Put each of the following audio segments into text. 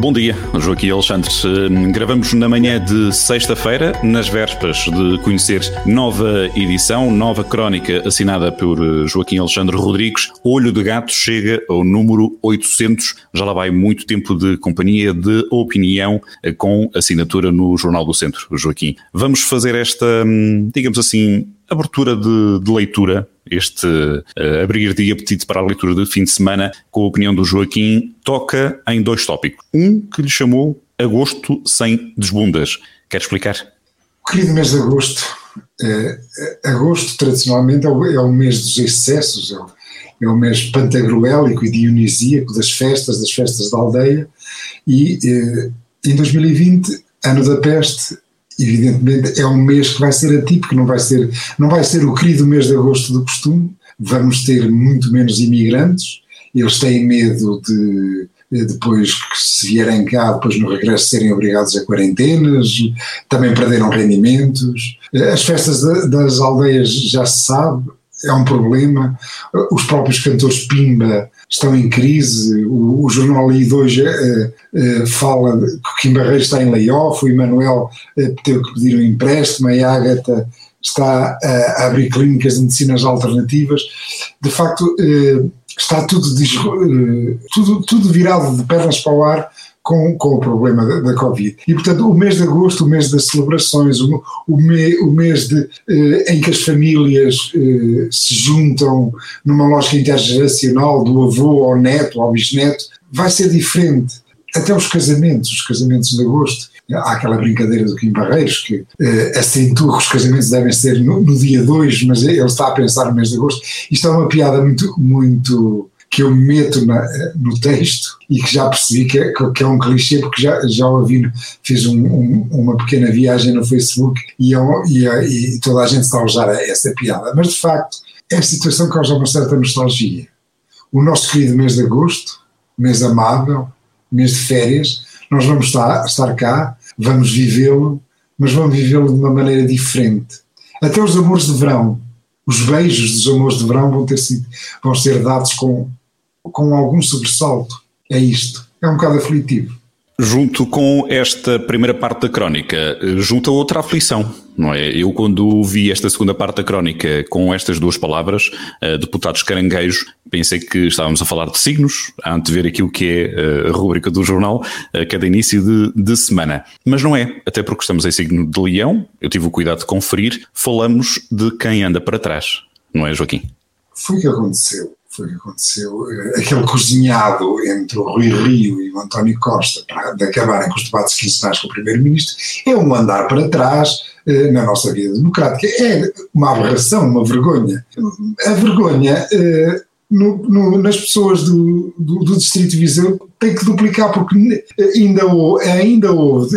Bom dia, Joaquim Alexandre. Gravamos na manhã de sexta-feira, nas vésperas de conhecer nova edição, nova crónica assinada por Joaquim Alexandre Rodrigues. Olho de Gato chega ao número 800. Já lá vai muito tempo de companhia, de opinião, com assinatura no Jornal do Centro, Joaquim. Vamos fazer esta, digamos assim, abertura de, de leitura, este uh, abrir de apetite para a leitura de fim de semana, com a opinião do Joaquim, toca em dois tópicos. Um que lhe chamou Agosto sem desbundas. Quer explicar? Querido mês de agosto, uh, agosto tradicionalmente é o, é o, mês dos excessos, é o, é o mês pantagruélico e dionisíaco das festas, das festas da aldeia, e uh, em 2020, ano da peste, evidentemente é um mês que vai ser atípico, não vai ser, não vai ser o querido mês de agosto do costume, vamos ter muito menos imigrantes, eles têm medo de depois que se vierem cá, depois no regresso serem obrigados a quarentenas, também perderam rendimentos. As festas das aldeias já se sabe, é um problema. Os próprios cantores Pimba estão em crise. O, o jornal I2 uh, uh, fala que o Kim Barreiros está em layoff, o Emanuel uh, teve que pedir um empréstimo, a Ágata está a abrir clínicas de medicinas alternativas. De facto, está tudo, tudo, tudo virado de pernas para o ar com, com o problema da, da, Covid. E, portanto, o mês de agosto, o mês das celebrações, o, o, me, o mês de, eh, em que as famílias eh, se juntam numa lógica intergeracional, do avô ao neto, ao bisneto, vai ser diferente. Até os casamentos, os casamentos de agosto, há aquela brincadeira do Kim Barreiros que eh, acentua que os casamentos devem ser no, no dia 2, mas ele está a pensar no mês de agosto. Isto é uma piada muito, muito que eu meto na, no texto e que já percebi que é, que é um clichê, porque já, já ouvi, fiz um, um, uma pequena viagem no Facebook e, eu, e, e, toda a gente está a usar essa piada. Mas de facto, é a situação causa uma certa nostalgia. O nosso querido mês de agosto, mês amável, mês de férias, nós vamos estar, estar cá, vamos vivê-lo, mas vamos vivê-lo de uma maneira diferente. Até os amores de verão, os beijos dos amores de verão vão, ter, vão ser dados com, com algum sobressalto. É isto. É um bocado aflitivo. Junto com esta primeira parte da crónica, junta outra aflição, não é? Eu, quando vi esta segunda parte da crónica com estas duas palavras, uh, deputados caranguejos, pensei que estávamos a falar de signos, a antever aquilo que é uh, a rubrica do jornal a cada início de, de, semana. Mas não é, até porque estamos em signo de leão, eu tive o cuidado de conferir, falamos de quem anda para trás, não é, Joaquim? Foi o que aconteceu foi o que aconteceu, eh, aquele cozinhado entre o Rui Rio e o António Costa para acabarem com os debates quinzenais com o Primeiro-Ministro, é um andar para trás eh, na nossa vida democrática. É uma aberração, uma vergonha. A vergonha eh, no, no, nas pessoas do, do, do, Distrito de Viseu tem que duplicar, porque ainda, ainda houve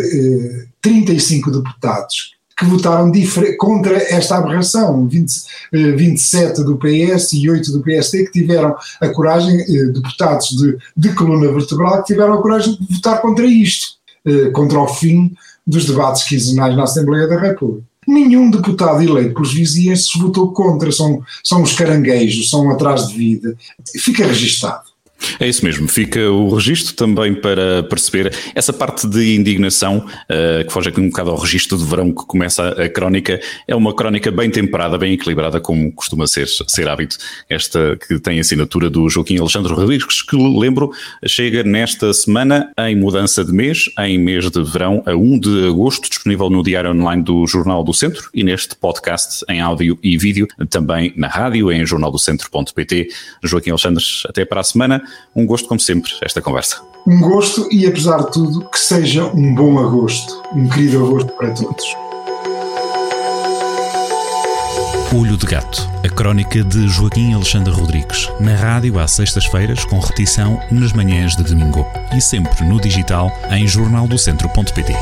35 deputados que votaram contra esta aberração, 20, 27 eh, do PS e 8 do PSD, que tiveram a coragem, eh, deputados de, de coluna vertebral, que tiveram a coragem de votar contra isto, eh, contra o fim dos debates quinzenais na Assembleia da República. Nenhum deputado eleito pelos vizinhos votou contra, são, são os caranguejos, são atrás de vida. Fica registado. É isso mesmo, fica o registro também para perceber essa parte de indignação uh, que foge aqui um bocado ao registro de verão que começa a, crónica. É uma crónica bem temperada, bem equilibrada, como costuma ser, ser hábito, esta que tem assinatura do Joaquim Alexandre Rodrigues, que lembro, chega nesta semana em mudança de mês, em mês de verão, a 1 de agosto, disponível no diário online do Jornal do Centro e neste podcast em áudio e vídeo, também na rádio, em jornaldocentro.pt. Joaquim Alexandre, até para a semana. Um gosto, como sempre, esta conversa. Um gosto e, apesar de tudo, que seja um bom agosto, um querido agosto para todos. Olho de Gato, a crónica de Joaquim Alexandre Rodrigues, na rádio às sextas-feiras, com repetição nas manhãs de domingo e sempre no digital em jornaldocentro.pt.